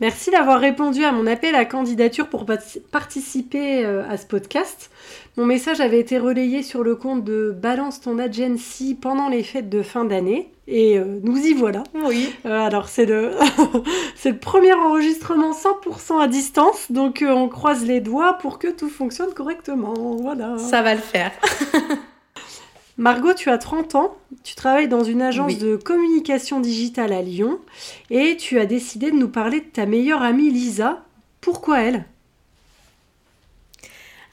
Merci d'avoir répondu à mon appel à candidature pour participer euh, à ce podcast. Mon message avait été relayé sur le compte de Balance ton agency pendant les fêtes de fin d'année. Et euh, nous y voilà. Oui. Euh, alors c'est le, c'est le premier enregistrement 100% à distance. Donc on croise les doigts pour que tout fonctionne correctement. Voilà. Ça va le faire. Margot, tu as 30 ans, tu travailles dans une agence de communication digitale à Lyon et tu as décidé de nous parler de ta meilleure amie Lisa. Pourquoi elle?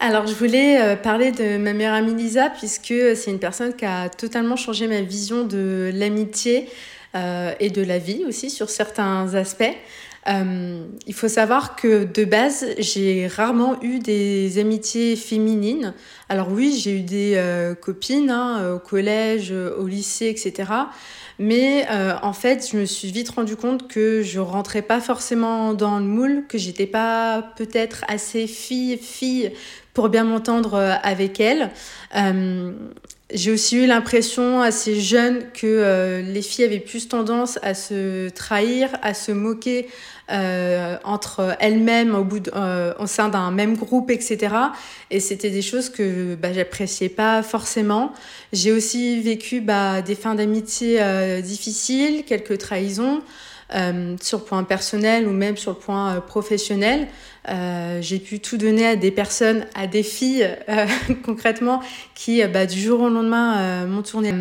Alors, je voulais euh, parler de ma meilleure amie Lisa, puisque c'est une personne qui a totalement changé ma vision de l'amitié euh, et de la vie aussi sur certains aspects. Euh, il faut savoir que de base, j'ai rarement eu des amitiés féminines. Alors oui, j'ai eu des euh, copines hein, au collège, au lycée, etc. Mais euh, en fait, je me suis vite rendu compte que je rentrais pas forcément dans le moule, que j'étais pas peut-être assez fille fille pour bien m'entendre avec elle. J'ai aussi eu l'impression assez jeune que euh, les filles avaient plus tendance à se trahir, à se moquer euh, entre elles-mêmes au, bout euh, au sein d'un même groupe, etc. Et c'était des choses que bah, j'appréciais pas forcément. J'ai aussi vécu bah, des fins d'amitié difficiles, quelques trahisons. Euh, sur le point personnel ou même sur le point euh, professionnel. Euh, j'ai pu tout donner à des personnes, à des filles concrètement, qui bah, du jour au lendemain m'ont tourné.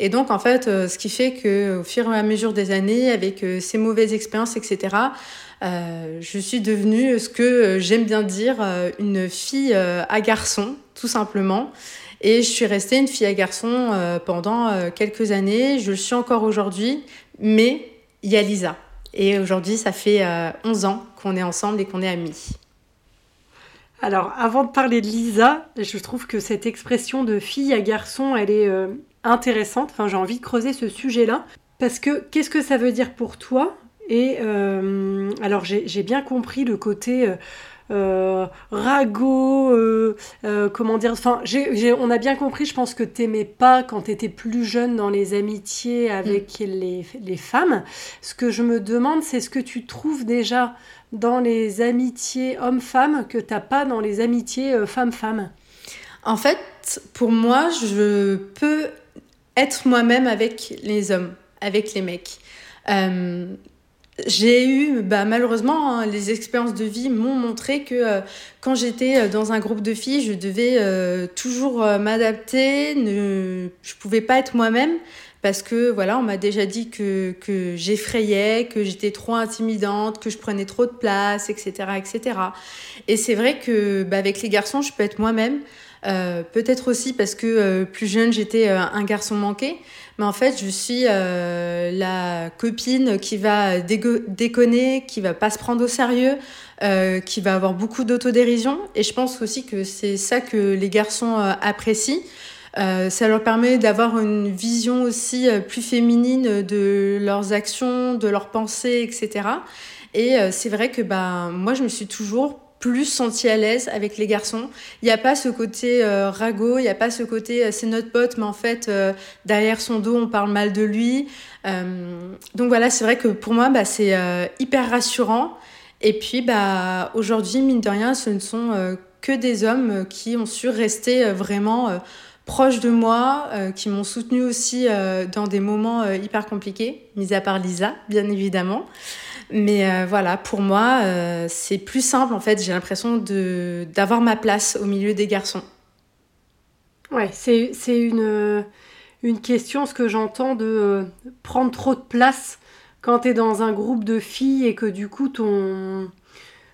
Et donc en fait, ce qui fait que au fur et à mesure des années, avec ces mauvaises expériences, etc., je suis devenue ce que j'aime bien dire une fille à garçon, tout simplement. Et je suis restée une fille à garçon pendant quelques années. Je le suis encore aujourd'hui, mais il y a Lisa. Et aujourd'hui, ça fait 11 euh, ans qu'on est ensemble et qu'on est amis. Alors, avant de parler de Lisa, je trouve que cette expression de fille à garçon, elle est euh, intéressante. Enfin, j'ai envie de creuser ce sujet-là. Parce que qu'est-ce que ça veut dire pour toi Et euh, alors, j'ai bien compris le côté euh, ragot, euh, euh, comment dire, enfin, on a bien compris, je pense que t'aimais pas quand t'étais plus jeune dans les amitiés avec mm. les, les, femmes. Ce que je me demande, c'est ce que tu trouves déjà dans les amitiés hommes-femmes que t'as pas dans les amitiés femmes-femmes? En fait, pour moi, je peux être moi-même avec les hommes, avec les mecs. J'ai eu, bah, malheureusement, hein, les expériences de vie m'ont montré que euh, quand j'étais euh, dans un groupe de filles, je devais euh, toujours m'adapter, ne, je pouvais pas être moi-même parce que voilà, on m'a déjà dit que, que j'effrayais, que j'étais trop intimidante, que je prenais trop de place, etc., etc. Et c'est vrai que bah, avec les garçons, je peux être moi-même. Peut-être aussi parce que plus jeune, j'étais un garçon manqué. Mais en fait, je suis euh, la copine qui va déconner, qui va pas se prendre au sérieux, euh, qui va avoir beaucoup d'autodérision. Et je pense aussi que c'est ça que les garçons euh, apprécient. ça leur permet d'avoir une vision aussi plus féminine de leurs actions, de leurs pensées, etc. Et c'est vrai que ben, moi, je me suis toujours plus senti à l'aise avec les garçons. Il n'y a pas ce côté euh, ragot, il n'y a pas ce côté euh, c'est notre pote, mais en fait, euh, derrière son dos, on parle mal de lui. donc voilà, c'est vrai que pour moi, bah, c'est hyper rassurant. Et puis, bah, aujourd'hui, mine de rien, ce ne sont que des hommes qui ont su rester vraiment proches de moi, qui m'ont soutenu aussi dans des moments hyper compliqués, mis à part Lisa, bien évidemment. Mais euh, voilà, pour moi, euh, c'est plus simple en fait. J'ai l'impression d'avoir ma place au milieu des garçons. Ouais, c'est une, question, ce que j'entends, de euh, prendre trop de place quand tu es dans un groupe de filles et que du coup ton.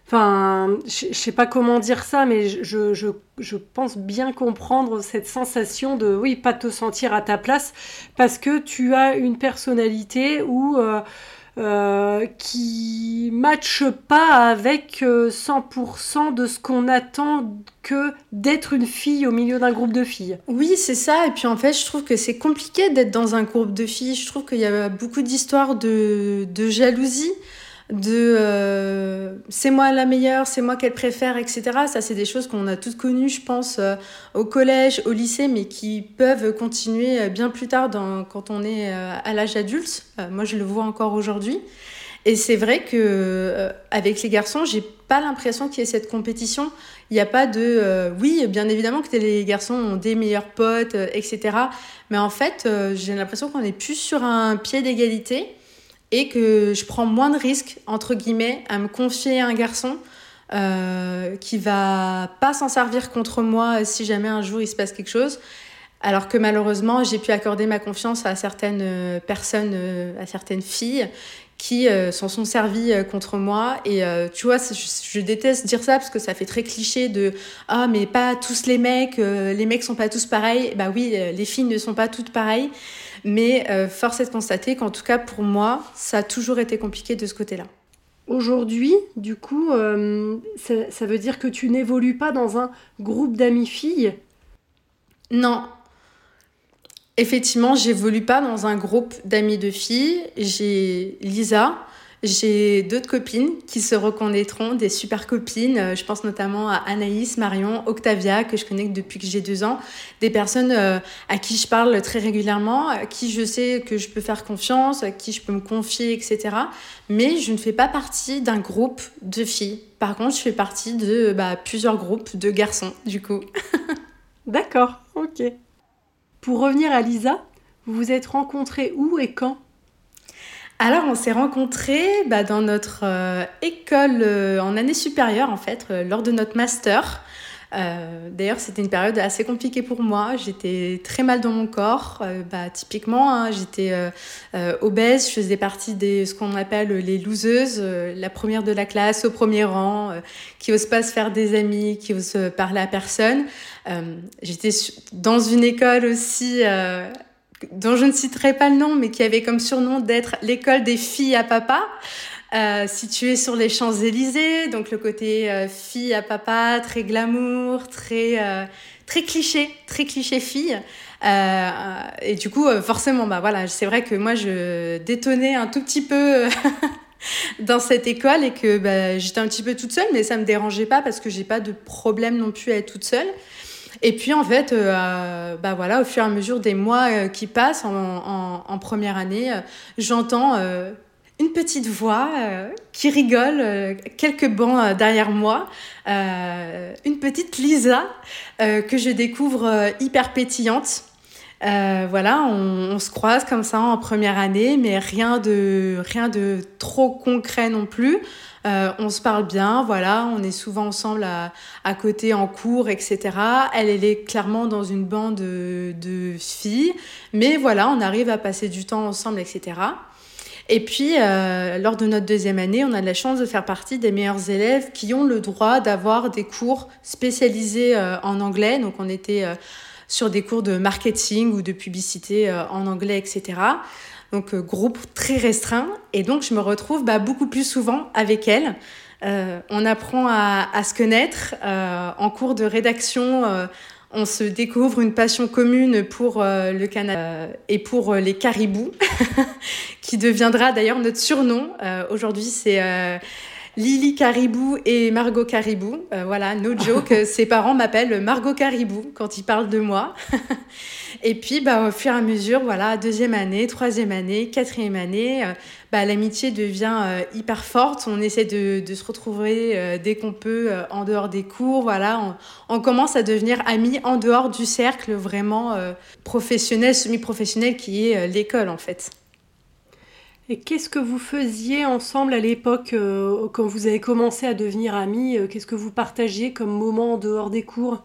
Enfin, je sais pas comment dire ça, mais je, pense bien comprendre cette sensation de, oui, pas te sentir à ta place parce que tu as une personnalité où qui matche pas avec 100% de ce qu'on attend que d'être une fille au milieu d'un groupe de filles. Oui, c'est ça. Et puis en fait, je trouve que c'est compliqué d'être dans un groupe de filles. Je trouve qu'il y a beaucoup d'histoires de, de jalousie de euh, c'est moi la meilleure, c'est moi qu'elle préfère, etc. Ça, c'est des choses qu'on a toutes connues, je pense, euh, au collège, au lycée, mais qui peuvent continuer euh, bien plus tard quand on est à l'âge adulte. moi, je le vois encore aujourd'hui. Et c'est vrai que avec les garçons, j'ai pas l'impression qu'il y ait cette compétition. Il n'y a pas de oui, bien évidemment que les garçons ont des meilleurs potes, etc. Mais en fait, j'ai l'impression qu'on est plus sur un pied d'égalité et que je prends moins de risques, entre guillemets, à me confier à un garçon euh, qui va pas s'en servir contre moi si jamais un jour il se passe quelque chose. Alors que malheureusement, j'ai pu accorder ma confiance à certaines euh, personnes, euh, à certaines filles qui euh, s'en sont servies contre moi. Et tu vois, je, je, déteste dire ça parce que ça fait très cliché de Ah, mais pas tous les mecs, les mecs sont pas tous pareils. Bah oui, les filles ne sont pas toutes pareilles. Mais euh, force est de constater qu'en tout cas pour moi, ça a toujours été compliqué de ce côté-là. Aujourd'hui, du coup, euh, ça, veut dire que tu n'évolues pas dans un groupe d'amis filles? Non. Effectivement, j'évolue pas dans un groupe d'amis de filles. J'ai Lisa, j'ai d'autres copines qui se reconnaîtront, des super copines. Euh, je pense notamment à Anaïs, Marion, Octavia, que je connais depuis que j'ai deux ans. Des personnes euh, à qui je parle très régulièrement, à qui je sais que je peux faire confiance, à qui je peux me confier, etc. Mais je ne fais pas partie d'un groupe de filles. Par contre, je fais partie de bah, plusieurs groupes de garçons, du coup. D'accord, ok. Pour revenir à Lisa, vous vous êtes rencontrés où et quand? Alors, on s'est rencontrés bah, dans notre euh, école euh, en année supérieure, en fait, euh, lors de notre master. D'ailleurs, c'était une période assez compliquée pour moi. J'étais très mal dans mon corps. bah, typiquement, hein, j'étais obèse. Je faisais partie de ce qu'on appelle les loseuses, la première de la classe, au premier rang, qui n'ose pas se faire des amis, qui ose parler à personne. J'étais dans une école aussi dont je ne citerai pas le nom, mais qui avait comme surnom d'être l'école des filles à papa, euh, située sur les Champs-Élysées. Donc le côté euh, fille à papa, très glamour, très, euh, très cliché, très cliché fille. Euh, et du coup, forcément, bah voilà, c'est vrai que moi, je détonnais un tout petit peu. dans cette école et que bah, j'étais un petit peu toute seule, mais ça me dérangeait pas parce que j'ai pas de problème non plus à être toute seule. Et puis en fait, euh, bah voilà, au fur et à mesure des mois euh, qui passent en, première année, euh, j'entends une petite voix qui rigole quelques bancs derrière moi, une petite Lisa que je découvre hyper pétillante. voilà, on, on, se croise comme ça en première année, mais rien de, rien de trop concret non plus. Euh, on se parle bien, voilà, on est souvent ensemble à, côté en cours, etc. Elle, est clairement dans une bande de, filles, mais voilà, on arrive à passer du temps ensemble, etc. Et puis, euh, lors de notre deuxième année, on a de la chance de faire partie des meilleurs élèves qui ont le droit d'avoir des cours spécialisés euh, en anglais. Donc, on était sur des cours de marketing ou de publicité en anglais, etc donc euh, groupe très restreint. Et donc, je me retrouve bah, beaucoup plus souvent avec elle. Euh, on apprend à, se connaître. Euh, en cours de rédaction, on se découvre une passion commune pour le Canada et pour les caribous, qui deviendra d'ailleurs notre surnom. Aujourd'hui, c'est Lily Caribou et Margot Caribou. voilà, no joke, ses parents m'appellent Margot Caribou quand ils parlent de moi. Et puis, bah, au fur et à mesure, voilà, deuxième année, troisième année, quatrième année, euh, bah, l'amitié devient euh, hyper forte. On essaie de, de se retrouver euh, dès qu'on peut en dehors des cours. Voilà, on, on, commence à devenir amis en dehors du cercle vraiment professionnel, semi-professionnel qui est l'école en fait. Et qu'est-ce que vous faisiez ensemble à l'époque quand vous avez commencé à devenir amis Qu'est-ce que vous partagiez comme moment en dehors des cours?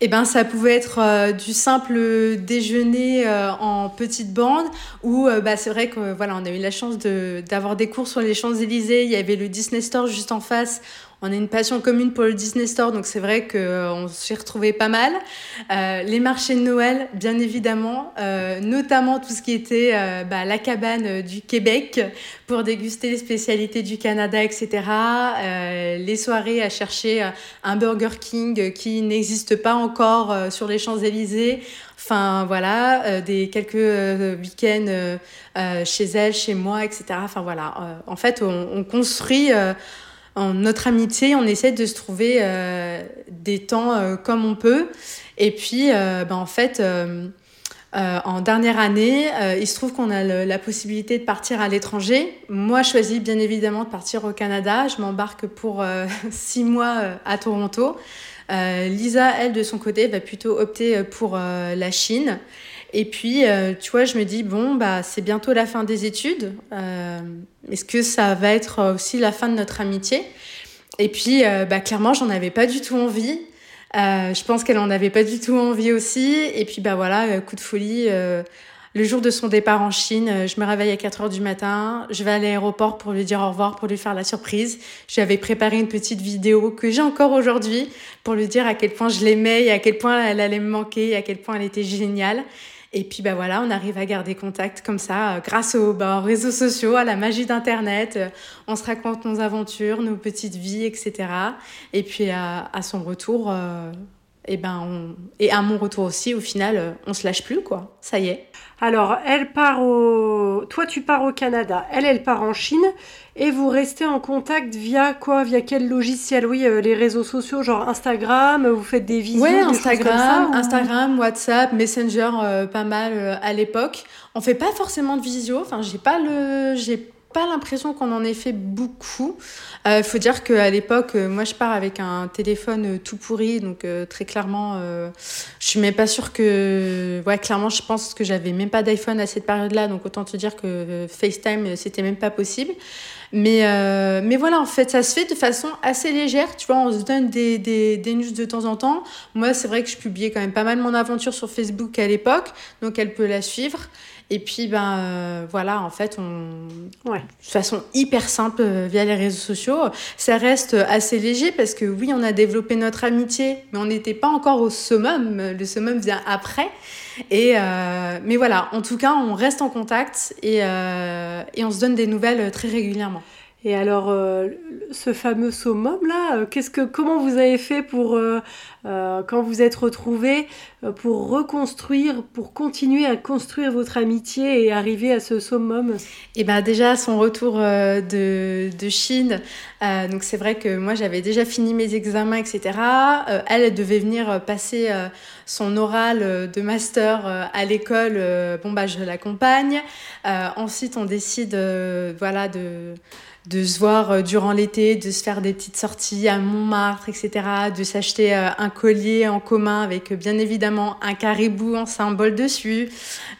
Eh ben, ça pouvait être euh, du simple déjeuner euh, en petite bande ou euh, bah, c'est vrai que voilà, a eu la chance d'avoir des cours sur les Champs-Élysées. Il y avait le Disney Store juste en face on a une passion commune pour le Disney Store, donc c'est vrai qu'on euh, s'y retrouvait pas mal. Euh, les marchés de Noël, bien évidemment, euh, notamment tout ce qui était bah, la cabane du Québec pour déguster les spécialités du Canada, etc. les soirées à chercher un Burger King qui n'existe pas encore sur les Champs-Élysées. Enfin voilà, des quelques week-ends chez elle, chez moi, etc. Enfin voilà, en fait, on, on construit en notre amitié, on essaie de se trouver euh, des temps euh, comme on peut. Et puis, euh, ben, en fait, en dernière année, il se trouve qu'on a la possibilité de partir à l'étranger. Moi, je choisis bien évidemment de partir au Canada. Je m'embarque pour six mois à Toronto. Lisa, elle, de son côté, va plutôt opter pour la Chine. Et puis, euh, tu vois, je me dis, bon, bah, c'est bientôt la fin des études. Euh, est-ce que ça va être aussi la fin de notre amitié? Et puis, euh, bah, clairement, j'en avais pas du tout envie. je pense qu'elle en avait pas du tout envie aussi. Et puis, bah voilà, coup de folie. le jour de son départ en Chine, je me réveille à 4 heures du matin. Je vais à l'aéroport pour lui dire au revoir, pour lui faire la surprise. J'avais préparé une petite vidéo que j'ai encore aujourd'hui pour lui dire à quel point je l'aimais à quel point elle allait me manquer à quel point elle était géniale. Et puis bah voilà, on arrive à garder contact comme ça, euh, grâce bah, aux, réseaux sociaux, à la magie d'Internet. Euh, on se raconte nos aventures, nos petites vies, etc. Et puis à, son retour, euh, et ben et à mon retour aussi, au final, on se lâche plus quoi. Ça y est. Alors, elle part au. Toi, tu pars au Canada. Elle, elle part en Chine. Et vous restez en contact via quoi? Via quel logiciel? Oui, euh, les réseaux sociaux, genre Instagram, vous faites des visios Oui, Instagram, Instagram, WhatsApp, Messenger, euh, pas mal euh, à l'époque. On fait pas forcément de visio. Enfin, j'ai pas le. J'ai pas l'impression qu'on en ait fait beaucoup. Il euh, faut dire qu'à l'époque, euh, moi je pars avec un téléphone euh, tout pourri, donc très clairement, je suis même pas sûre que. Ouais, clairement, je pense que j'avais même pas d'iPhone à cette période-là, donc autant te dire que FaceTime, c'était même pas possible. Mais, mais voilà, en fait, ça se fait de façon assez légère. Tu vois, on se donne des, des, des news de temps en temps. Moi, c'est vrai que je publiais quand même pas mal mon aventure sur Facebook à l'époque, donc elle peut la suivre. Et puis, ben euh, voilà, en fait, on, ouais. de façon hyper simple euh, via les réseaux sociaux, ça reste assez léger parce que oui, on a développé notre amitié, mais on n'était pas encore au summum. Le summum vient après. Et euh, mais voilà, en tout cas, on reste en contact et, et on se donne des nouvelles très régulièrement. Et alors, euh, ce fameux summum là, euh, qu'est-ce que, comment vous avez fait pour, euh, quand vous êtes retrouvés, pour reconstruire, pour continuer à construire votre amitié et arriver à ce summum? Et ben déjà, son retour de, de, Chine, donc c'est vrai que moi j'avais déjà fini mes examens, etc. elle devait venir passer son oral de master à l'école. bon bah je l'accompagne. ensuite, on décide, voilà, de de se voir euh, durant l'été, de se faire des petites sorties à Montmartre, etc., de s'acheter euh, un collier en commun avec euh, bien évidemment un caribou en symbole dessus,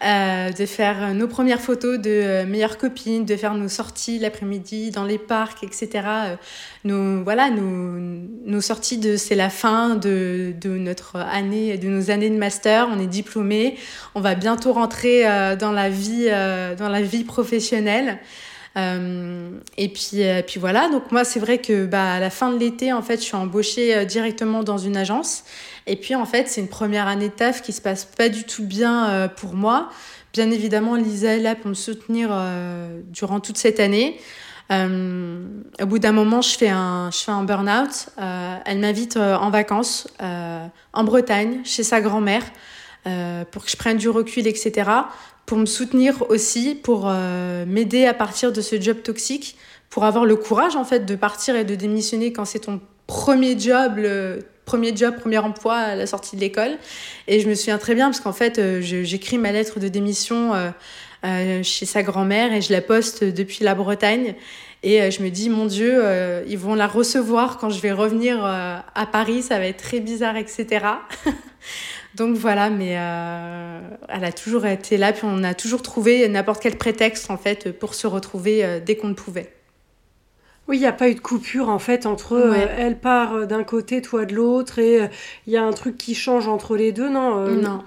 de faire nos premières photos de meilleures copines, de faire nos sorties l'après-midi dans les parcs, etc. Nos, voilà, nos, nos sorties de c'est la fin de, de notre année, de nos années de master, on est diplômé, on va bientôt rentrer dans la vie, dans la vie professionnelle. Euh, et puis, euh, puis voilà, donc moi c'est vrai que bah, à la fin de l'été, en fait, je suis embauchée euh, directement dans une agence. Et puis en fait, c'est une première année de taf qui se passe pas du tout bien pour moi. Bien évidemment, Lisa est là pour me soutenir durant toute cette année. au bout d'un moment, je fais un, je fais un burn-out. elle m'invite en vacances en Bretagne, chez sa grand-mère, pour que je prenne du recul, etc pour me soutenir aussi, pour euh, m'aider à partir de ce job toxique, pour avoir le courage en fait de partir et de démissionner quand c'est ton premier job, le premier job, premier emploi à la sortie de l'école. Et je me souviens très bien parce qu'en fait, euh, j'écris ma lettre de démission euh, chez sa grand-mère et je la poste depuis la Bretagne. Et je me dis, mon Dieu, ils vont la recevoir quand je vais revenir à Paris, ça va être très bizarre, etc. Donc voilà, mais euh, elle a toujours été là, puis on a toujours trouvé n'importe quel prétexte en fait pour se retrouver euh, dès qu'on le pouvait. Oui, il n'y a pas eu de coupure en fait entre euh, elle part d'un côté, toi de l'autre, et il y a un truc qui change entre les deux, non Non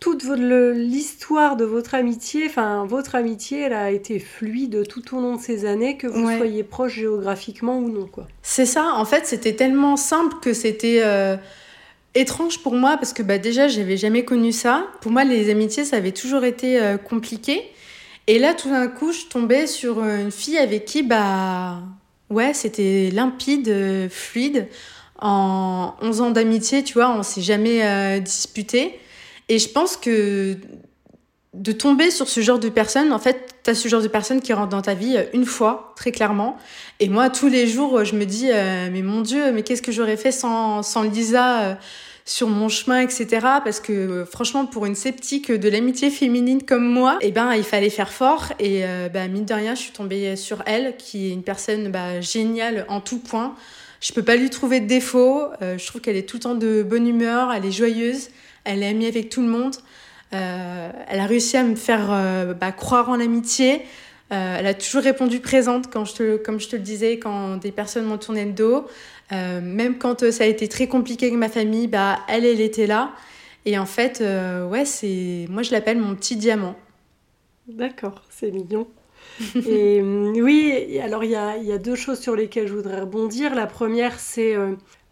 toute l'histoire de votre amitié, enfin votre amitié, elle a été fluide tout au long de ces années, que vous soyez proche géographiquement ou non, quoi. C'est ça. En fait, c'était tellement simple que c'était étrange pour moi parce que bah, déjà, j'avais jamais connu ça. Pour moi, les amitiés, ça avait toujours été euh, compliqué. Et là, tout d'un coup, je tombais sur une fille avec qui, bah, ouais, c'était limpide, fluide. En 11 ans d'amitié, tu vois, on s'est jamais euh, disputé. Et je pense que de tomber sur ce genre de personne, en fait, tu as ce genre de personne qui rentre dans ta vie euh, une fois, très clairement. Et moi, tous les jours, je me dis, euh, mais mon Dieu, mais qu'est-ce que j'aurais fait sans, sans Lisa euh, sur mon chemin, etc. Parce que franchement, pour une sceptique de l'amitié féminine comme moi, eh ben, il fallait faire fort. Et bah, mine de rien, je suis tombée sur elle, qui est une personne bah, géniale en tout point. Je peux pas lui trouver de défaut. je trouve qu'elle est tout le temps de bonne humeur, elle est joyeuse elle est amie avec tout le monde. Euh, elle a réussi à me faire euh, bah, croire en l'amitié. Euh, elle a toujours répondu présente, quand je te, comme je te le disais, quand des personnes m'ont tourné le dos. même quand ça a été très compliqué avec ma famille, bah, elle, elle était là. Et en fait, ouais, c'est moi je l'appelle mon petit diamant. D'accord, c'est mignon. Et oui, alors il y a, y a, deux choses sur lesquelles je voudrais rebondir. La première, c'est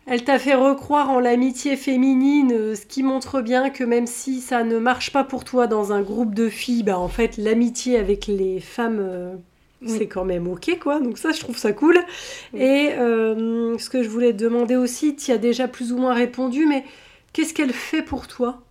elle t'a fait recroire en l'amitié féminine, euh, ce qui montre bien que même si ça ne marche pas pour toi dans un groupe de filles, bah en fait l'amitié avec les femmes euh, c'est quand même ok quoi. Donc ça je trouve ça cool. Et euh, ce que je voulais te demander aussi, tu as déjà plus ou moins répondu, mais qu'est-ce qu'elle fait pour toi?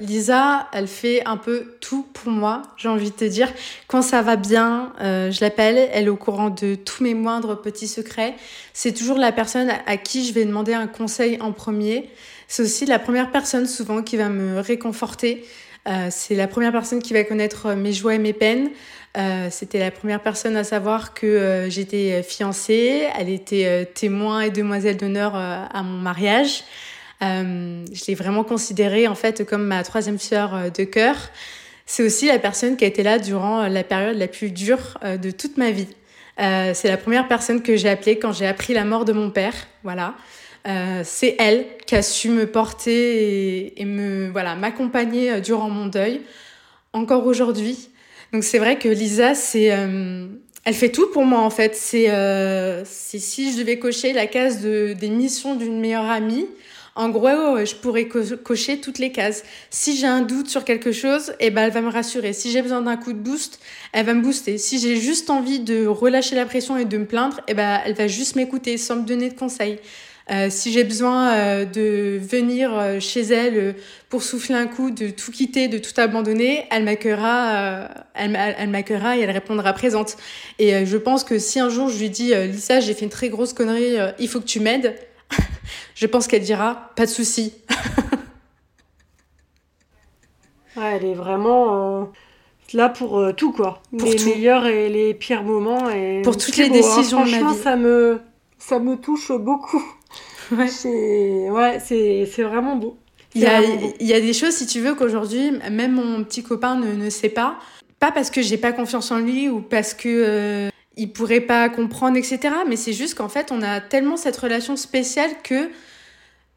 Lisa, elle fait un peu tout pour moi, j'ai envie de te dire. Quand ça va bien, euh, je l'appelle, elle est au courant de tous mes moindres petits secrets. C'est toujours la personne à qui je vais demander un conseil en premier. C'est aussi la première personne souvent qui va me réconforter. Euh, c'est la première personne qui va connaître mes joies et mes peines. Euh, c'était la première personne à savoir que j'étais fiancée. Elle était témoin et demoiselle d'honneur à mon mariage. Euh, je l'ai vraiment considérée en fait comme ma troisième sœur euh, de cœur. C'est aussi la personne qui a été là durant la période la plus dure euh, de toute ma vie. c'est la première personne que j'ai appelée quand j'ai appris la mort de mon père. Voilà. c'est elle qui a su me porter et, me voilà m'accompagner durant mon deuil. Encore aujourd'hui. Donc c'est vrai que Lisa, c'est elle fait tout pour moi en fait. C'est si je devais cocher la case de, des missions d'une meilleure amie, en gros, je pourrais cocher toutes les cases. Si j'ai un doute sur quelque chose, eh ben, elle va me rassurer. Si j'ai besoin d'un coup de boost, elle va me booster. Si j'ai juste envie de relâcher la pression et de me plaindre, eh ben, elle va juste m'écouter sans me donner de conseils. Euh, si j'ai besoin euh, de venir euh, chez elle pour souffler un coup, de tout quitter, de tout abandonner, elle m'accueillera, elle, elle m'accueillera et elle répondra présente. Et je pense que si un jour je lui dis, Lisa, j'ai fait une très grosse connerie, il faut que tu m'aides, je pense qu'elle dira pas de souci. elle est vraiment euh, là pour euh, tout quoi. Pour les meilleurs et les pires moments et pour toutes les hein. décisions de ma vie. ça me ça me touche beaucoup. Ouais, c'est ouais, vraiment beau. Il y, a, il y a des choses, si tu veux, qu'aujourd'hui, même mon petit copain ne, ne sait pas. Pas parce que j'ai pas confiance en lui ou parce que euh, il pourrait pas comprendre, etc. Mais c'est juste qu'en fait, on a tellement cette relation spéciale que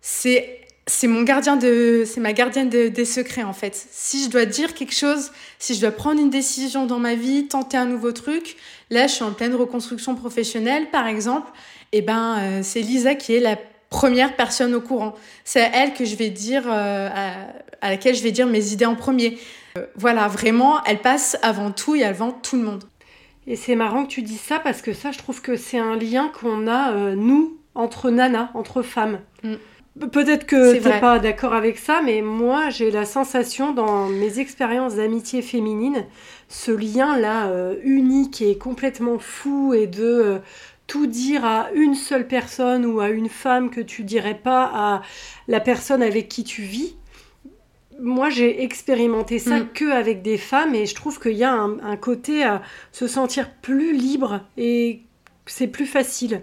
c'est c'est mon gardien de c'est ma gardienne des secrets en fait. Si je dois dire quelque chose, si je dois prendre une décision dans ma vie, tenter un nouveau truc, là je suis en pleine reconstruction professionnelle par exemple, et ben euh, c'est Lisa qui est la première personne au courant. C'est à elle que je vais dire euh, à, laquelle je vais dire mes idées en premier. Euh, voilà, vraiment, elle passe avant tout et avant tout le monde. Et c'est marrant que tu dis ça parce que ça, je trouve que c'est un lien qu'on a, euh, nous, entre nanas, entre femmes. Mm. Peut-être que tu n'es pas d'accord avec ça, mais moi, j'ai la sensation dans mes expériences d'amitié féminine, ce lien-là euh, unique et complètement fou et de euh, tout dire à une seule personne ou à une femme que tu dirais pas à la personne avec qui tu vis moi, j'ai expérimenté ça mm. que avec des femmes et je trouve qu'il y a un, côté à se sentir plus libre et c'est plus facile.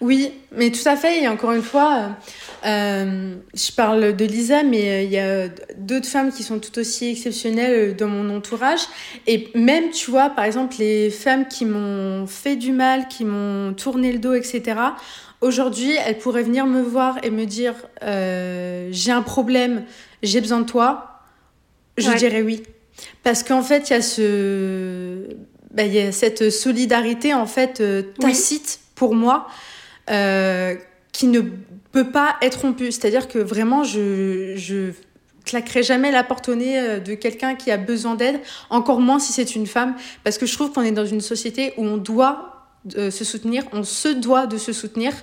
Oui, mais tout à fait. Et encore une fois, euh, je parle de Lisa, mais euh, il y a d'autres femmes qui sont tout aussi exceptionnelles dans mon entourage. Et même, tu vois, par exemple, les femmes qui m'ont fait du mal, qui m'ont tourné le dos, etc. Aujourd'hui, elles pourraient venir me voir et me dire euh, j'ai un problème, j'ai besoin de toi. Je dirais oui. Parce qu'en fait, il y a ce bah, il y a cette solidarité en fait euh, tacite pour moi euh, qui ne peut pas être rompue. C'est-à-dire que vraiment, je, je claquerai jamais la porte au nez euh, de quelqu'un qui a besoin d'aide, encore moins si c'est une femme, parce que je trouve qu'on est dans une société où on doit se soutenir, on se doit de se soutenir,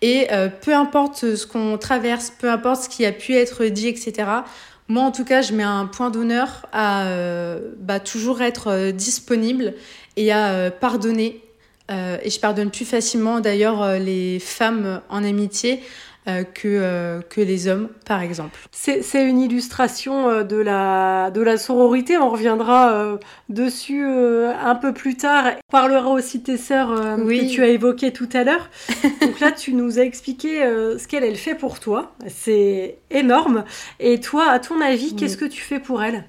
et peu importe ce qu'on traverse, peu importe ce qui a pu être dit, etc., moi, en tout cas, je mets un point d'honneur à euh, bah, toujours être euh, disponible et à euh, pardonner. et je pardonne plus facilement d'ailleurs les femmes en amitié que, euh, que les hommes, par exemple. C'est une illustration euh, de la, de la sororité. On reviendra dessus un peu plus tard. On parlera aussi de tes sœurs que tu as évoquées tout à l'heure. Donc là, tu nous as expliqué ce qu'elle elle fait pour toi. C'est énorme. Et toi, à ton avis, qu'est-ce que tu fais pour elle?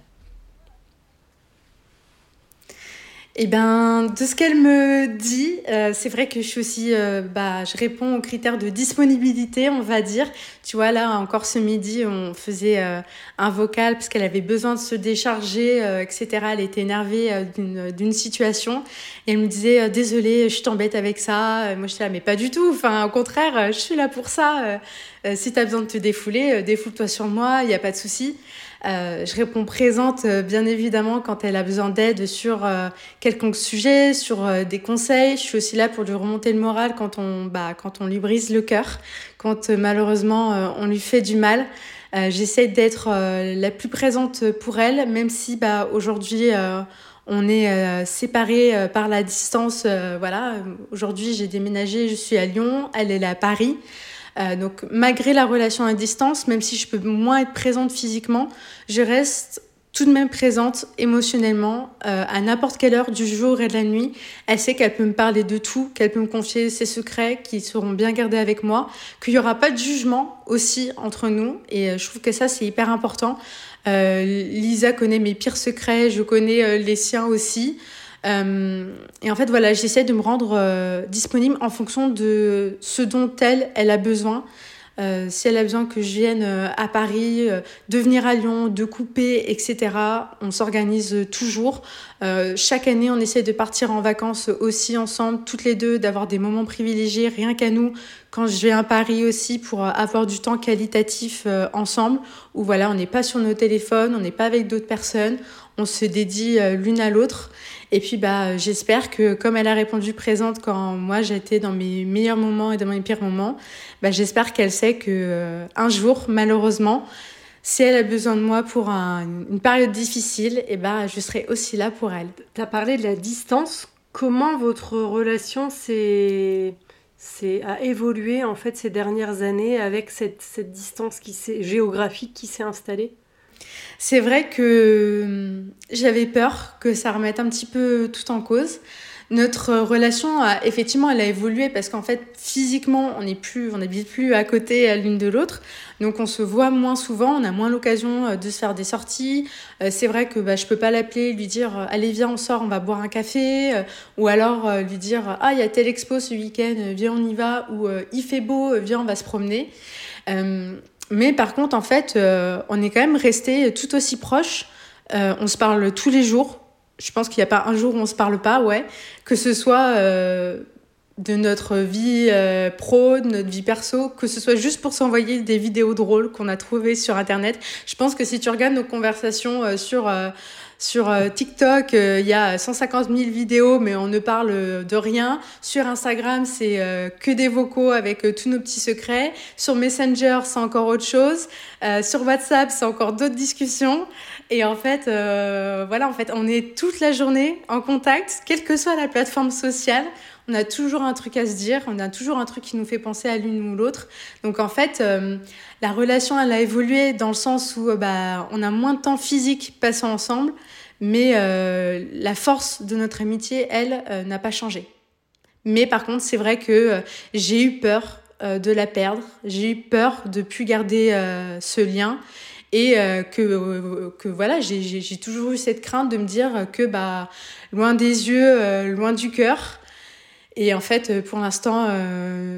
Eh ben, de ce qu'elle me dit, euh, c'est vrai que je suis aussi, euh, bah, je réponds aux critères de disponibilité, on va dire. Tu vois, là, encore ce midi, on faisait euh, un vocal parce qu'elle avait besoin de se décharger, etc. Elle était énervée d'une situation et elle me disait, désolée, je t'embête avec ça. Moi, je disais, mais pas du tout. Enfin, au contraire, je suis là pour ça. si tu as besoin de te défouler, défoule-toi sur moi, il n'y a pas de souci. Euh, je réponds présente, euh, bien évidemment, quand elle a besoin d'aide sur euh, quelconque sujet, sur des conseils. Je suis aussi là pour lui remonter le moral quand on, bah, quand on lui brise le cœur, quand malheureusement on lui fait du mal. J'essaie d'être la plus présente pour elle, même si bah, aujourd'hui on est séparés par la distance. voilà, aujourd'hui j'ai déménagé, je suis à Lyon, elle est à Paris. Euh, donc malgré la relation à distance, même si je peux moins être présente physiquement, je reste tout de même présente émotionnellement euh, à n'importe quelle heure du jour et de la nuit. Elle sait qu'elle peut me parler de tout, qu'elle peut me confier ses secrets qui seront bien gardés avec moi, qu'il n'y aura pas de jugement aussi entre nous. Et euh, je trouve que ça, c'est hyper important. Lisa connaît mes pires secrets, je connais les siens aussi. Euh, et en fait, voilà, j'essaie de me rendre euh, disponible en fonction de ce dont elle, elle a besoin. Euh, si elle a besoin que je vienne à Paris, de venir à Lyon, de couper, etc., on s'organise toujours. chaque année, on essaie de partir en vacances aussi ensemble, toutes les deux, d'avoir des moments privilégiés, rien qu'à nous, quand je viens à Paris aussi, pour avoir du temps qualitatif ensemble, où voilà, on n'est pas sur nos téléphones, on n'est pas avec d'autres personnes, on se dédie l'une à l'autre. Et puis bah, j'espère que comme elle a répondu présente quand moi j'étais dans mes meilleurs moments et dans mes pires moments, bah, j'espère qu'elle sait que euh, un jour, malheureusement, si elle a besoin de moi pour une période difficile, et bah, je serai aussi là pour elle. Tu as parlé de la distance. Comment votre relation s'est a évolué en fait ces dernières années avec cette, cette distance qui géographique qui s'est installée c'est vrai que hum, j'avais peur que ça remette un petit peu tout en cause. Notre relation a effectivement elle a évolué parce qu'en fait physiquement on n'est plus on n'habite plus à côté l'une de l'autre donc on se voit moins souvent on a moins l'occasion euh, de se faire des sorties euh, c'est vrai que bah, je peux pas l'appeler lui dire euh, allez viens on sort on va boire un café ou alors lui dire ah il y a telle expo ce week-end viens on y va ou il fait beau viens on va se promener mais par contre, en fait, euh, on est quand même resté tout aussi proches. Euh, on se parle tous les jours. Je pense qu'il n'y a pas un jour où on se parle pas, ouais. Que ce soit euh, de notre vie pro, de notre vie perso, que ce soit juste pour s'envoyer des vidéos drôles qu'on a trouvées sur Internet. Je pense que si tu regardes nos conversations sur sur euh, TikTok, euh, il y a 150 000 vidéos, mais on ne parle de rien. Sur Instagram, c'est euh, que des vocaux avec tous nos petits secrets. Sur Messenger, c'est encore autre chose. sur WhatsApp, c'est encore d'autres discussions. Et en fait, voilà, en fait, on est toute la journée en contact, quelle que soit la plateforme sociale on a toujours un truc à se dire, on a toujours un truc qui nous fait penser à l'une ou l'autre. Donc en fait, la relation, elle a évolué dans le sens où bah, on a moins de temps physique passant ensemble, mais euh, la force de notre amitié, elle, euh, n'a pas changé. Mais par contre, c'est vrai que j'ai eu peur de la perdre. J'ai eu peur de plus garder ce lien et que, que voilà, j'ai toujours eu cette crainte de me dire que bah, loin des yeux, loin du cœur. Et en fait, pour l'instant,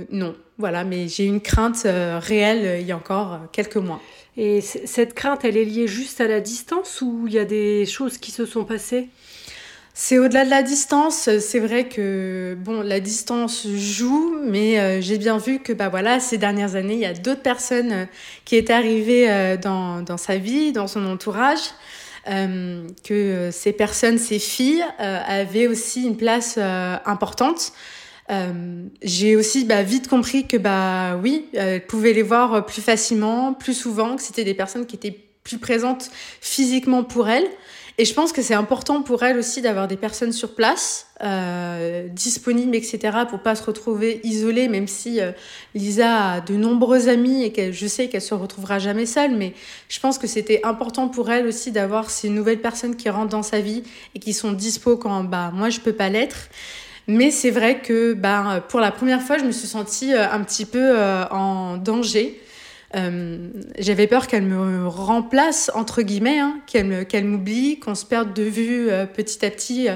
non. Voilà, mais j'ai une crainte réelle il y a encore quelques mois. Et cette crainte, elle est liée juste à la distance ou il y a des choses qui se sont passées? C'est au-delà de la distance. C'est vrai que bon, la distance joue, mais euh, j'ai bien vu que bah voilà, ces dernières années, il y a d'autres personnes euh, qui étaient arrivées euh, dans, dans, sa vie, dans son entourage. que ces personnes, ces filles, avaient aussi une place importante. Euh, j'ai aussi bah, vite compris que bah oui, elle pouvait les voir plus facilement, plus souvent, que c'était des personnes qui étaient plus présentes physiquement pour elle. Et je pense que c'est important pour elle aussi d'avoir des personnes sur place, euh, disponibles, etc., pour pas se retrouver isolée, même si euh, Lisa a de nombreux amis et que je sais qu'elle se retrouvera jamais seule, mais je pense que c'était important pour elle aussi d'avoir ces nouvelles personnes qui rentrent dans sa vie et qui sont dispo quand bah moi je peux pas l'être. Mais c'est vrai que ben, pour la première fois, je me suis sentie euh, un petit peu euh, en danger. Euh, j'avais peur qu'elle me remplace, entre guillemets, hein, qu'elle m'oublie, qu'on se perde de vue petit à petit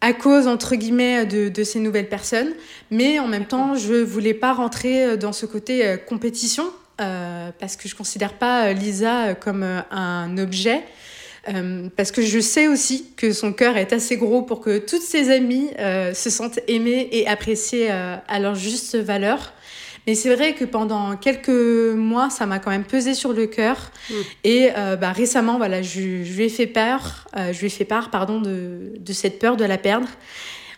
à cause, entre guillemets, de, de, ces nouvelles personnes. Mais en même temps, je voulais pas rentrer dans ce côté compétition, parce que je considère pas Lisa comme un objet. Euh, parce que je sais aussi que son cœur est assez gros pour que toutes ses amies euh, se sentent aimées et appréciées euh, à leur juste valeur. Mais c'est vrai que pendant quelques mois, ça m'a quand même pesé sur le cœur. Mm. Et bah, récemment, voilà, je, lui ai fait peur, je lui ai fait part pardon, de, de cette peur de la perdre.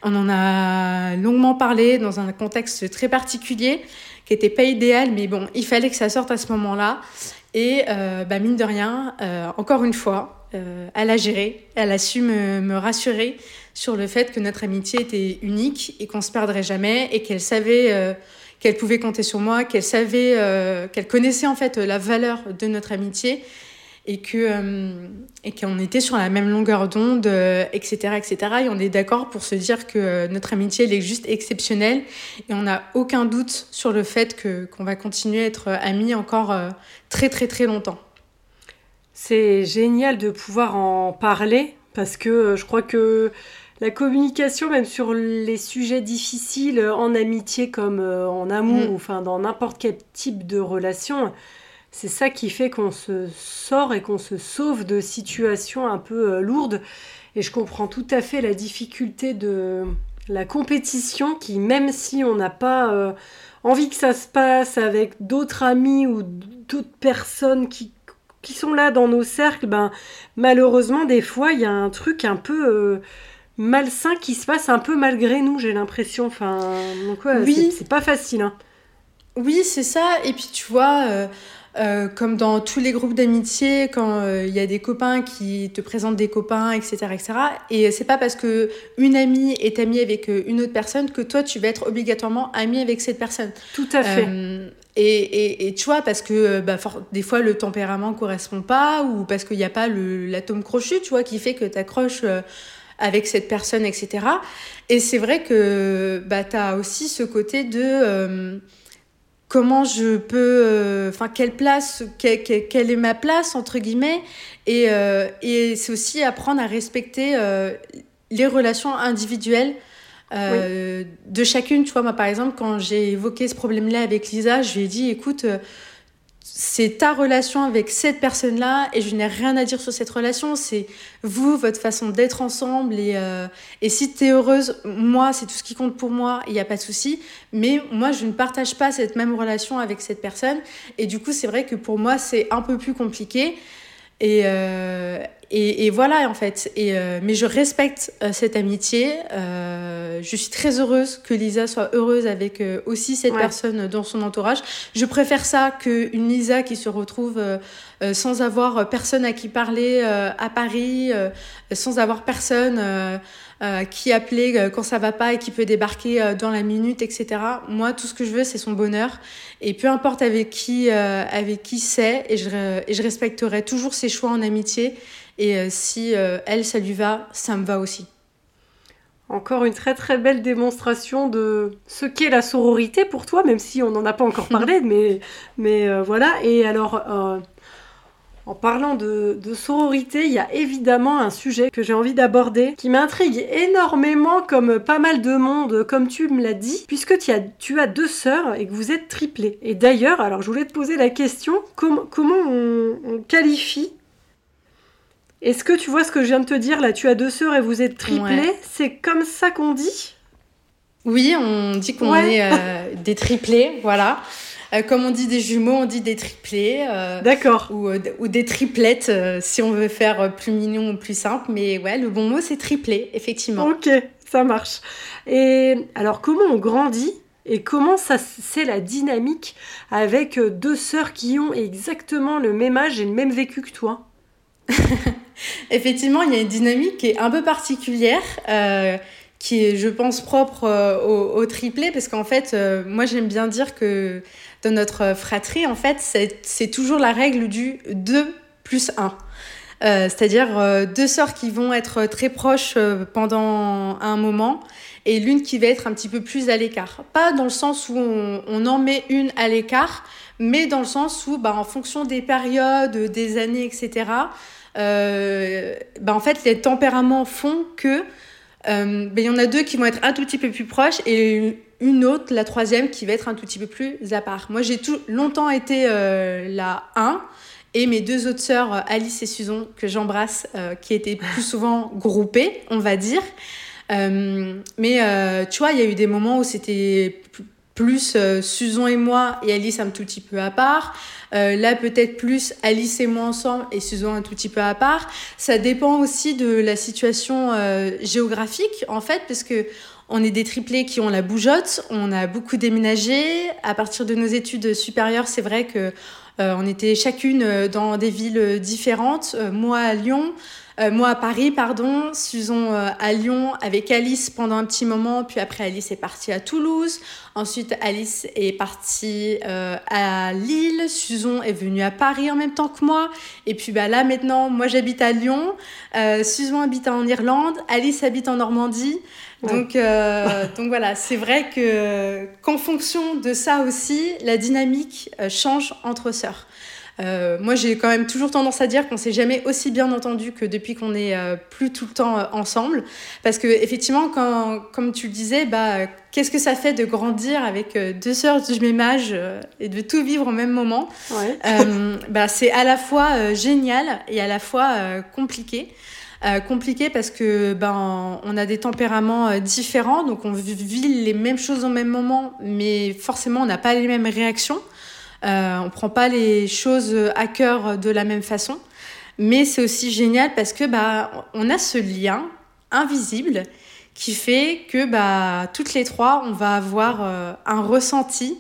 On en a longuement parlé dans un contexte très particulier qui n'était pas idéal, mais bon, il fallait que ça sorte à ce moment-là. Et bah, mine de rien, encore une fois, euh, elle a géré, elle a su me, rassurer sur le fait que notre amitié était unique et qu'on se perdrait jamais et qu'elle savait euh, qu'elle pouvait compter sur moi, qu'elle savait, euh, qu'elle connaissait en fait la valeur de notre amitié et que et qu'on était sur la même longueur d'onde, etc., etc. Et on est d'accord pour se dire que notre amitié elle est juste exceptionnelle et on n'a aucun doute sur le fait que qu'on va continuer à être amis encore très très très longtemps. C'est génial de pouvoir en parler parce que euh, je crois que la communication, même sur les sujets difficiles euh, en amitié comme euh, en amour, mm. ou enfin dans n'importe quel type de relation, c'est ça qui fait qu'on se sort et qu'on se sauve de situations un peu lourdes. Et je comprends tout à fait la difficulté de la compétition qui, même si on n'a pas envie que ça se passe avec d'autres amis ou d'autres personnes qui qui sont là dans nos cercles, ben, malheureusement, des fois, il y a un truc un peu euh, malsain qui se passe un peu malgré nous, j'ai l'impression. Enfin, donc, oui. c'est pas facile. Hein. Oui, c'est ça. Et puis, tu vois, euh, euh, comme dans tous les groupes d'amitié, quand il y a des copains qui te présentent des copains, etc., etc. Et c'est pas parce que une amie est amie avec une autre personne que toi, tu vas être obligatoirement amie avec cette personne. Tout à fait. Et, et, tu vois, parce que euh, bah, des fois le tempérament correspond pas, ou parce qu'il n'y a pas l'atome crochu, tu vois, qui fait que tu accroches euh, avec cette personne, etc. Et c'est vrai que bah, tu as aussi ce côté de euh, comment je peux. Enfin, quelle place, quelle, quelle, est ma place, entre guillemets. Et, et c'est aussi apprendre à respecter les relations individuelles euh, de chacune. Tu vois, moi, par exemple, quand j'ai évoqué ce problème-là avec Lisa, je lui ai dit, écoute, euh, c'est ta relation avec cette personne-là et je n'ai rien à dire sur cette relation. C'est vous, votre façon d'être ensemble. Et, euh, et si tu es heureuse, moi, c'est tout ce qui compte pour moi, il n'y a pas de souci. Mais moi, je ne partage pas cette même relation avec cette personne. Et du coup, c'est vrai que pour moi, c'est un peu plus compliqué. Et, et, et, voilà, en fait. Et, euh, mais je respecte euh, cette amitié. Euh, je suis très heureuse que Lisa soit heureuse avec euh, aussi cette personne dans son entourage. Je préfère ça qu'une Lisa qui se retrouve sans avoir personne à qui parler à Paris, sans avoir personne qui appeler quand ça va pas et qui peut débarquer dans la minute, etc. Moi, tout ce que je veux, c'est son bonheur. Et peu importe avec qui, avec qui c'est, et je, et je respecterai toujours ses choix en amitié. Et euh, si euh, elle, ça lui va, ça me va aussi. encore une très très belle démonstration de ce qu'est la sororité pour toi, même si on n'en a pas encore parlé, mais, mais euh, voilà. Et alors, euh, en parlant de, sororité, il y a évidemment un sujet que j'ai envie d'aborder qui m'intrigue énormément comme pas mal de monde, comme tu me l'as dit, puisque tu as, tu as deux sœurs et que vous êtes triplés. Et d'ailleurs, alors je voulais te poser la question, comment on qualifie? Est-ce que tu vois ce que je viens de te dire là? Tu as deux sœurs et vous êtes triplés. C'est comme ça qu'on dit? Oui, on dit qu'on est euh, des triplés, voilà. Euh, comme on dit des jumeaux, on dit des triplés. Euh, D'accord. Ou, des triplettes, si on veut faire plus mignon ou plus simple. Mais ouais, le bon mot, c'est triplé, effectivement. Ok, ça marche. Et alors, comment on grandit et comment ça c'est la dynamique avec deux sœurs qui ont exactement le même âge et le même vécu que toi? Effectivement, il y a une dynamique qui est un peu particulière, euh, qui est, je pense, propre euh, au, triplé, parce qu'en fait, euh, moi j'aime bien dire que dans notre fratrie, en fait, c'est toujours la règle du 2 plus 1. C'est-à-dire deux sœurs qui vont être très proches pendant un moment et l'une qui va être un petit peu plus à l'écart. Pas dans le sens où on, on en met une à l'écart, mais dans le sens où, bah, en fonction des périodes, des années, etc., euh, bah, en fait, les tempéraments font que euh, bah, il y en a deux qui vont être un tout petit peu plus proches et une autre, la troisième, qui va être un tout petit peu plus à part. Moi, j'ai tout longtemps été euh, la 1 et mes deux autres sœurs, Alice et Susan, que j'embrasse, qui étaient plus souvent groupées, on va dire. mais tu vois, il y a eu des moments où c'était plus Susan et moi et Alice un tout petit peu à part. Euh, là, peut-être plus Alice et moi ensemble et Susan un tout petit peu à part. Ça dépend aussi de la situation euh, géographique, en fait, parce que on est des triplés qui ont la bougeotte, on a beaucoup déménagé. À partir de nos études supérieures, c'est vrai que euh, on était chacune dans des villes différentes. moi à Lyon, euh, moi à Paris, pardon, Susan euh, à Lyon avec Alice pendant un petit moment, puis après Alice est partie à Toulouse, ensuite Alice est partie euh, à Lille, Susan est venue à Paris en même temps que moi, et puis bah, là maintenant, moi j'habite à Lyon, Susan habite en Irlande, Alice habite en Normandie, donc, donc voilà, c'est vrai que qu'en fonction de ça aussi, la dynamique change entre sœurs. Euh, moi, j'ai quand même toujours tendance à dire qu'on s'est jamais aussi bien entendu que depuis qu'on est euh, plus tout le temps euh, ensemble. Parce que effectivement, quand, comme tu le disais, bah, qu'est-ce que ça fait de grandir avec deux sœurs du même âge et de tout vivre au même moment? Bah, C'est à la fois génial et à la fois compliqué. compliqué parce que ben on a des tempéraments différents donc on vit les mêmes choses au même moment mais forcément on n'a pas les mêmes réactions euh, on prend pas les choses à cœur de la même façon. Mais c'est aussi génial parce que bah, on a ce lien invisible qui fait que bah, toutes les trois, on va avoir euh, un ressenti,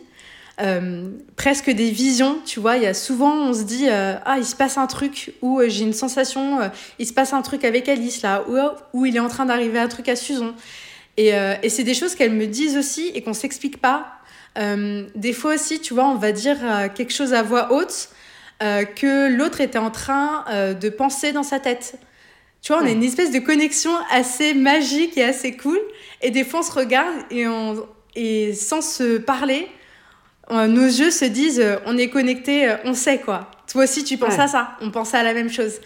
euh, presque des visions, tu vois. Il y a souvent, on se dit, ah, il se passe un truc, ou j'ai une sensation, il se passe un truc avec Alice là, ou, ou il est en train d'arriver un truc à Susan. Et, et c'est des choses qu'elles me disent aussi et qu'on s'explique pas euh, des fois aussi, tu vois, on va dire euh, quelque chose à voix haute euh, que l'autre était en train de penser dans sa tête. Tu vois, on a une espèce de connexion assez magique et assez cool. Et des fois, on se regarde et, on, et sans se parler, nos yeux se disent on est connecté, on sait quoi. Toi aussi, tu penses à ça. On pense à la même chose.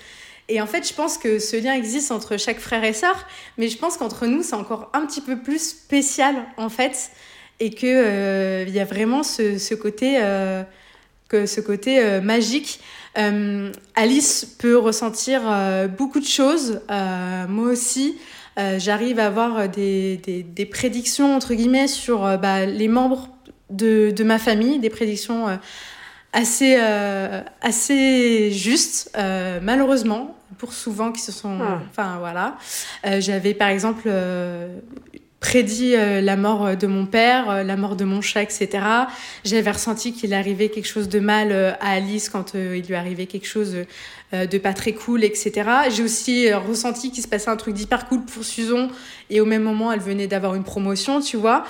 Et en fait, je pense que ce lien existe entre chaque frère et sœur, mais je pense qu'entre nous, c'est encore un petit peu plus spécial, en fait et qu'il euh, y a vraiment ce, côté, euh, que, ce côté euh, magique. Alice peut ressentir beaucoup de choses, moi aussi. J'arrive à avoir des, des, prédictions, entre guillemets, sur bah, les membres de, de, ma famille, des prédictions assez, assez justes, malheureusement, pour souvent qui se sont... Ah. Enfin, voilà. J'avais, par exemple, prédit euh, la mort euh, de mon père, euh, la mort de mon chat, etc. J'avais ressenti qu'il arrivait quelque chose de mal à Alice quand il lui arrivait quelque chose de pas très cool, etc. J'ai aussi ressenti qu'il se passait un truc d'hyper cool pour Susan et au même moment elle venait d'avoir une promotion, tu vois.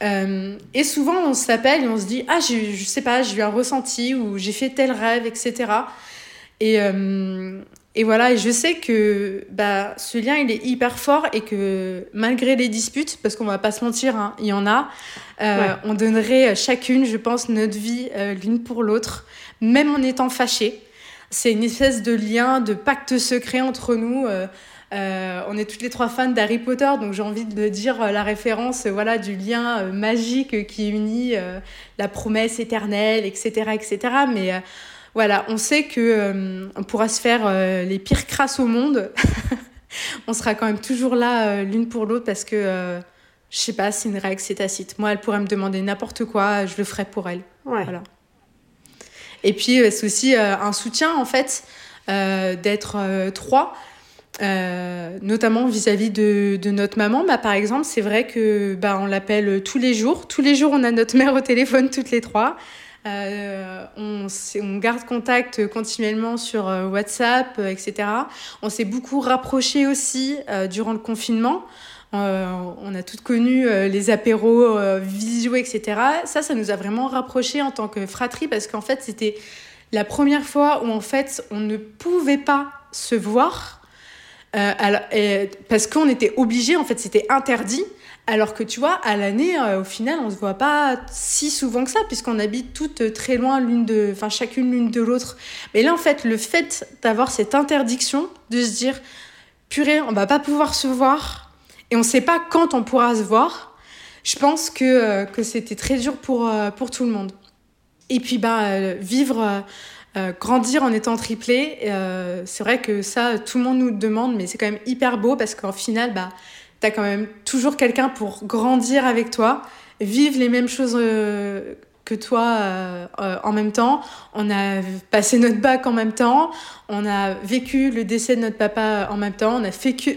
et souvent on s'appelle et on se dit ah je, sais pas j'ai eu un ressenti ou j'ai fait tel rêve, etc. Et, et voilà, et je sais que bah, ce lien, il est hyper fort et que malgré les disputes, parce qu'on va pas se mentir, hein, il y en a, euh, on donnerait chacune, je pense, notre vie euh, l'une pour l'autre, même en étant fâchées. C'est une espèce de lien, de pacte secret entre nous. Euh, on est toutes les trois fans d'Harry Potter, donc j'ai envie de dire la référence voilà, du lien magique qui unit la promesse éternelle, etc. etc. Mais voilà, on sait que euh, on pourra se faire euh, les pires crasses au monde. on sera quand même toujours là euh, l'une pour l'autre parce que je sais pas, c'est une règle, c'est tacite. Moi, elle pourrait me demander n'importe quoi, je le ferai pour elle. Voilà. Et puis, c'est aussi un soutien, en fait, d'être trois, notamment vis-à-vis de, de, notre maman. Bah, par exemple, c'est vrai que bah, on l'appelle tous les jours. Tous les jours, on a notre mère au téléphone, toutes les trois. Euh, on, garde contact continuellement sur euh, WhatsApp, euh, etc. On s'est beaucoup rapproché aussi durant le confinement. on a toutes connu les apéros visio, etc. Ça, ça nous a vraiment rapprochés en tant que fratrie parce qu'en fait, c'était la première fois où en fait, on ne pouvait pas se voir alors, parce qu'on était obligé, en fait, c'était interdit. Alors que tu vois, à l'année, euh, au final, on se voit pas si souvent que ça, puisqu'on habite toutes très loin l'une de, enfin chacune l'une de l'autre. Mais là, en fait, le fait d'avoir cette interdiction, de se dire, purée, on va pas pouvoir se voir, et on sait pas quand on pourra se voir, je pense que, euh, que c'était très dur pour, euh, pour tout le monde. Et puis, bah, vivre, grandir en étant triplé, c'est vrai que ça, tout le monde nous demande, mais c'est quand même hyper beau parce qu'en final, bah, tu as quand même toujours quelqu'un pour grandir avec toi, vivre les mêmes choses euh, que toi euh, euh, en même temps. On a passé notre bac en même temps, on a vécu le décès de notre papa en même temps, on a,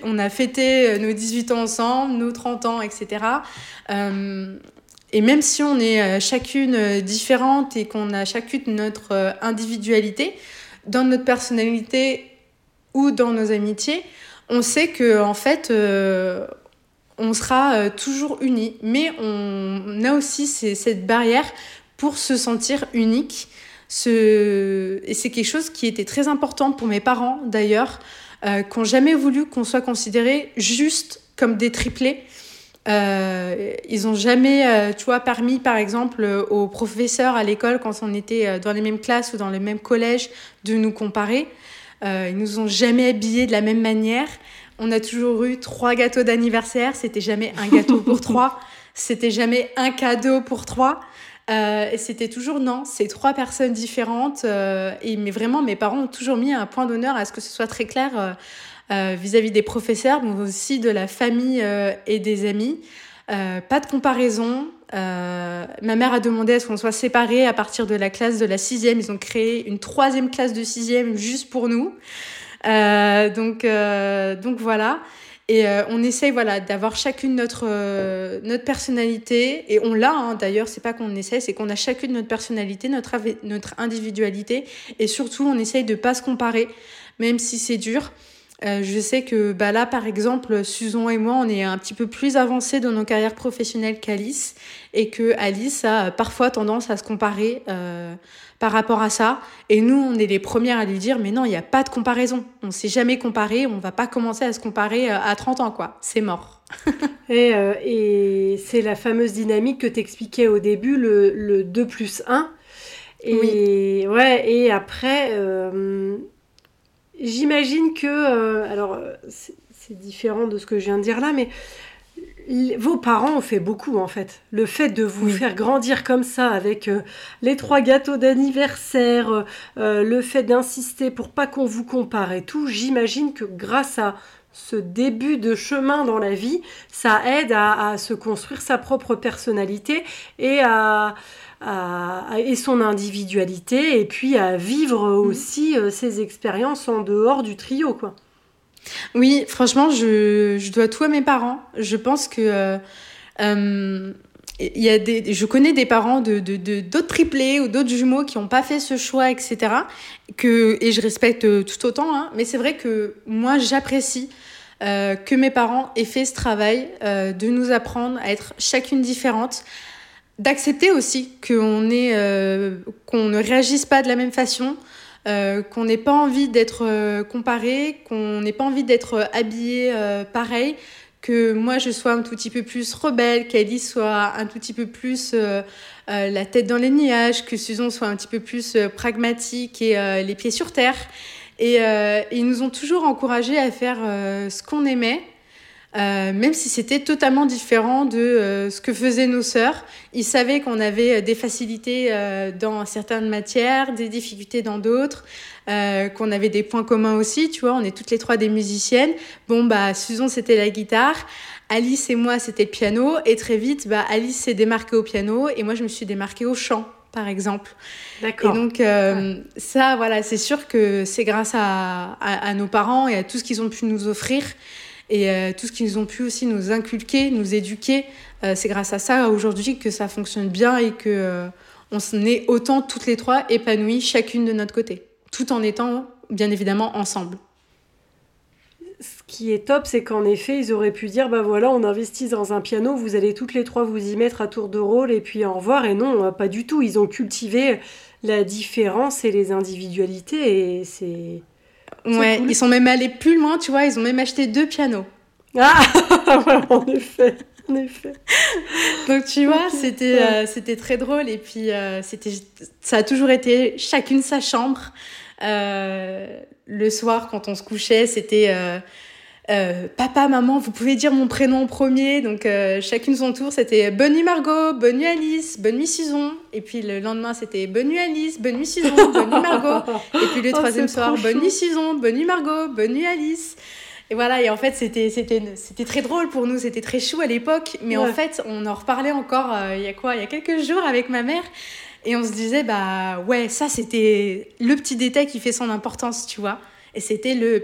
on a fêté nos 18 ans ensemble, nos 30 ans, etc. et même si on est chacune différente et qu'on a chacune notre individualité, dans notre personnalité ou dans nos amitiés, on sait que en fait euh, on sera euh, toujours unis. Mais on a aussi cette barrière pour se sentir unique. Et c'est quelque chose qui était très important pour mes parents d'ailleurs euh, qui n'ont jamais voulu qu'on soit considérés juste comme des triplés. Ils n'ont jamais, tu vois, permis par exemple aux professeurs à l'école quand on était dans les mêmes classes ou dans les mêmes collèges de nous comparer. Euh, ils nous ont jamais habillés de la même manière. On a toujours eu trois gâteaux d'anniversaire. C'était jamais un gâteau pour trois. C'était jamais un cadeau pour trois. Euh, et c'était toujours non, c'est trois personnes différentes. Euh, et mais vraiment, mes parents ont toujours mis un point d'honneur à ce que ce soit très clair vis-à-vis des professeurs, mais aussi de la famille et des amis. pas de comparaison, euh, ma mère a demandé à ce qu'on soit séparés à partir de la classe de la sixième. Ils ont créé une troisième classe de sixième juste pour nous. Euh, donc, euh, donc voilà. Et on essaye voilà, d'avoir chacune notre, notre personnalité. Et on l'a, hein, d'ailleurs, c'est pas qu'on essaie, c'est qu'on a chacune notre personnalité, notre, notre individualité. Et surtout, on essaye de pas se comparer, même si c'est dur. Euh, je sais que bah là, par exemple, Susan et moi, on est un petit peu plus avancés dans nos carrières professionnelles qu'Alice et que Alice a parfois tendance à se comparer euh, par rapport à ça. Et nous, on est les premières à lui dire, mais non, il n'y a pas de comparaison. On ne s'est jamais comparé, on va pas commencer à se comparer euh, à 30 ans, quoi. C'est mort. et, et c'est la fameuse dynamique que t'expliquais au début, le, le 2 plus 1. Et, oui. ouais, et après, J'imagine que, euh, alors euh, c'est différent de ce que je viens de dire là, mais vos parents ont fait beaucoup en fait. Le fait de vous faire grandir comme ça avec euh, les trois gâteaux d'anniversaire, le fait d'insister pour pas qu'on vous compare et tout, j'imagine que grâce à ce début de chemin dans la vie, ça aide à se construire sa propre personnalité et à, et son individualité et puis à vivre mm. aussi euh, ses expériences en dehors du trio quoi. Oui, franchement, je, je, dois tout à mes parents. Je pense que euh, euh, y a des, je connais des parents de, de, d'autres triplés ou d'autres jumeaux qui n'ont pas fait ce choix, etc. Que, et je respecte tout autant, hein, mais c'est vrai que moi, j'apprécie que mes parents aient fait ce travail de nous apprendre à être chacune différente, d'accepter aussi qu'on euh, qu'on ne réagisse pas de la même façon, qu'on n'ait pas envie d'être comparé, qu'on n'ait pas envie d'être habillé pareil, que moi je sois un tout petit peu plus rebelle, qu'Alice soit un tout petit peu plus la tête dans les nuages, que Susan soit un petit peu plus pragmatique et les pieds sur terre. Et ils nous ont toujours encouragés à faire ce qu'on aimait euh, même si c'était totalement différent de euh, ce que faisaient nos sœurs. Ils savaient qu'on avait euh, des facilités dans certaines matières, des difficultés dans d'autres, qu'on avait des points communs aussi, tu vois, on est toutes les trois des musiciennes. Bon, bah, Susan, c'était la guitare. Alice et moi, c'était le piano. Et très vite, bah, Alice s'est démarquée au piano et moi, je me suis démarquée au chant par exemple. D'accord. Et donc, ça, voilà, c'est sûr que c'est grâce à, à, nos parents et à tout ce qu'ils ont pu nous offrir et euh, tout ce qu'ils ont pu aussi nous inculquer, nous éduquer, euh, c'est grâce à ça aujourd'hui que ça fonctionne bien et que euh, on est autant toutes les trois épanouies, chacune de notre côté, tout en étant bien évidemment ensemble. Ce qui est top, c'est qu'en effet, ils auraient pu dire bah voilà, on investit dans un piano, vous allez toutes les trois vous y mettre à tour de rôle et puis au revoir. Et non, pas du tout. Ils ont cultivé la différence et les individualités et c'est Ouais, ils sont même allés plus loin, tu vois, ils ont même acheté deux pianos. Ah, en effet. En effet. Donc tu vois, c'était euh, c'était très drôle et puis euh, c'était ça a toujours été chacune sa chambre. Euh, le soir quand on se couchait, c'était euh, papa, maman, vous pouvez dire mon prénom en premier. Donc, euh, chacune son tour, c'était bonne nuit Margot, bonne nuit Alice, bonne nuit Susan. Et puis le lendemain, c'était bonne nuit Alice, bonne nuit Susan, bonne nuit Margot. Et puis le oh, troisième soir, bonne nuit Susan, bonne nuit Margot, bonne nuit Alice. Et voilà, et en fait, c'était, très drôle pour nous, c'était très chou à l'époque. Mais en fait, on en reparlait encore euh, il y a quoi? Il y a quelques jours avec ma mère. Et on se disait, bah ouais, ça c'était le petit détail qui fait son importance, tu vois. Et c'était le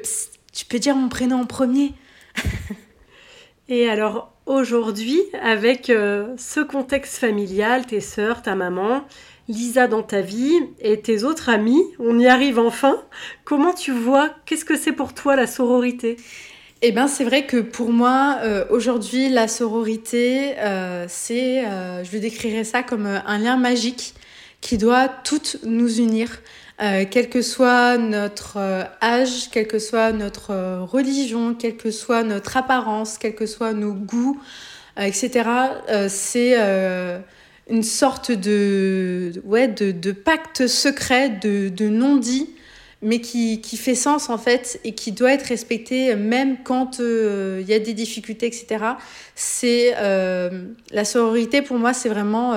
tu peux dire mon prénom en premier Et alors aujourd'hui, avec euh, ce contexte familial, tes sœurs, ta maman, Lisa dans ta vie et tes autres amis, on y arrive enfin. Comment tu vois Qu'est-ce que c'est pour toi la sororité? Eh bien, c'est vrai que pour moi, euh, aujourd'hui, la sororité, euh, c'est, je décrirais ça comme un lien magique qui doit toutes nous unir. Euh, quel que soit notre euh, âge, quelle que soit notre euh, religion, quelle que soit notre apparence, quels que soient nos goûts, etc. c'est une sorte de, ouais, de, pacte secret, de, de non-dit, mais qui, qui, fait sens en fait et qui doit être respecté même quand il y a des difficultés, etc. C'est la sororité pour moi, c'est vraiment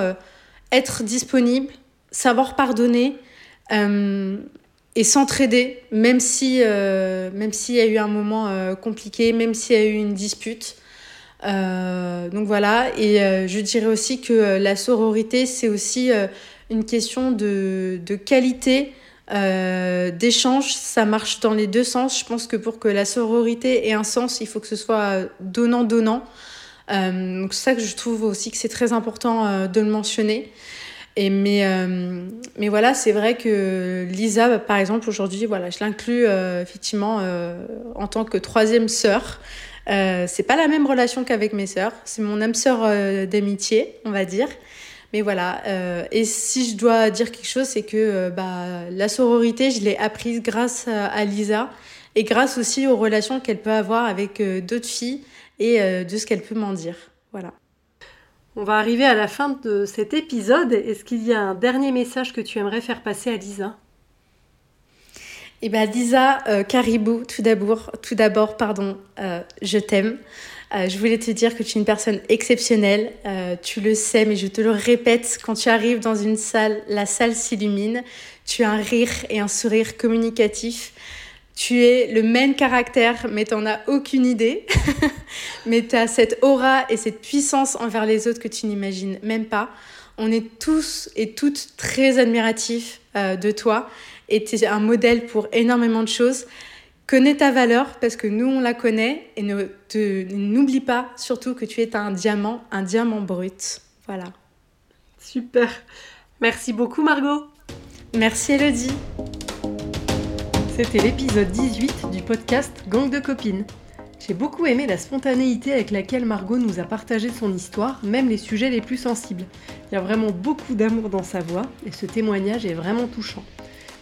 être disponible, savoir pardonner, euh, et s'entraider, même si euh, même s'il y a eu un moment euh, compliqué, même s'il y a eu une dispute. donc voilà, et je dirais aussi que la sororité, c'est aussi une question de, de qualité, d'échange. Ça marche dans les deux sens. Je pense que pour que la sororité ait un sens, il faut que ce soit donnant-donnant. donc c'est ça que je trouve aussi que c'est très important de le mentionner. Et mais, euh, mais voilà, c'est vrai que Lisa, par exemple, aujourd'hui, voilà, je l'inclus euh, effectivement euh, en tant que troisième sœur. c'est pas la même relation qu'avec mes sœurs. C'est mon âme sœur d'amitié, on va dire. Mais voilà. et si je dois dire quelque chose, c'est que bah, la sororité, je l'ai apprise grâce à, Lisa et grâce aussi aux relations qu'elle peut avoir avec d'autres filles et de ce qu'elle peut m'en dire. Voilà. On va arriver à la fin de cet épisode. Est-ce qu'il y a un dernier message que tu aimerais faire passer à Lisa? Eh bien, Lisa euh, Caribou, tout d'abord, tout d'abord, pardon, euh, je t'aime. Euh, je voulais te dire que tu es une personne exceptionnelle. tu le sais, mais je te le répète, quand tu arrives dans une salle, la salle s'illumine. Tu as un rire et un sourire communicatif. Tu es le même caractère, mais tu n'en as aucune idée. mais tu as cette aura et cette puissance envers les autres que tu n'imagines même pas. On est tous et toutes très admiratifs euh, de toi et tu es un modèle pour énormément de choses. Connais ta valeur parce que nous, on la connaît et n'oublie pas surtout que tu es un diamant, un diamant brut. Voilà. Super. Merci beaucoup, Margot. Merci, Elodie. C'était l'épisode 18 du podcast Gang de copines. J'ai beaucoup aimé la spontanéité avec laquelle Margot nous a partagé son histoire, même les sujets les plus sensibles. Il y a vraiment beaucoup d'amour dans sa voix et ce témoignage est vraiment touchant.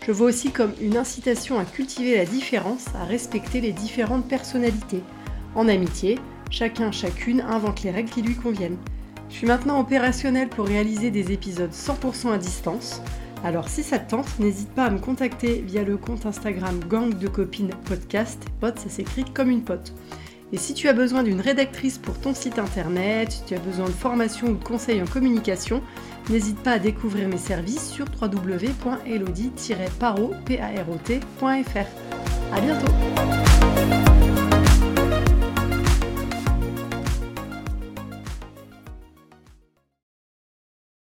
Je vois aussi comme une incitation à cultiver la différence, à respecter les différentes personnalités. En amitié, chacun, chacune invente les règles qui lui conviennent. Je suis maintenant opérationnelle pour réaliser des épisodes 100% à distance. Alors si ça te tente, n'hésite pas à me contacter via le compte Instagram Gang de Copines Podcast. Pote, ça s'écrit comme une pote. Et si tu as besoin d'une rédactrice pour ton site internet, si tu as besoin de formation ou de conseils en communication, n'hésite pas à découvrir mes services sur www.elodie-parot.fr. A bientôt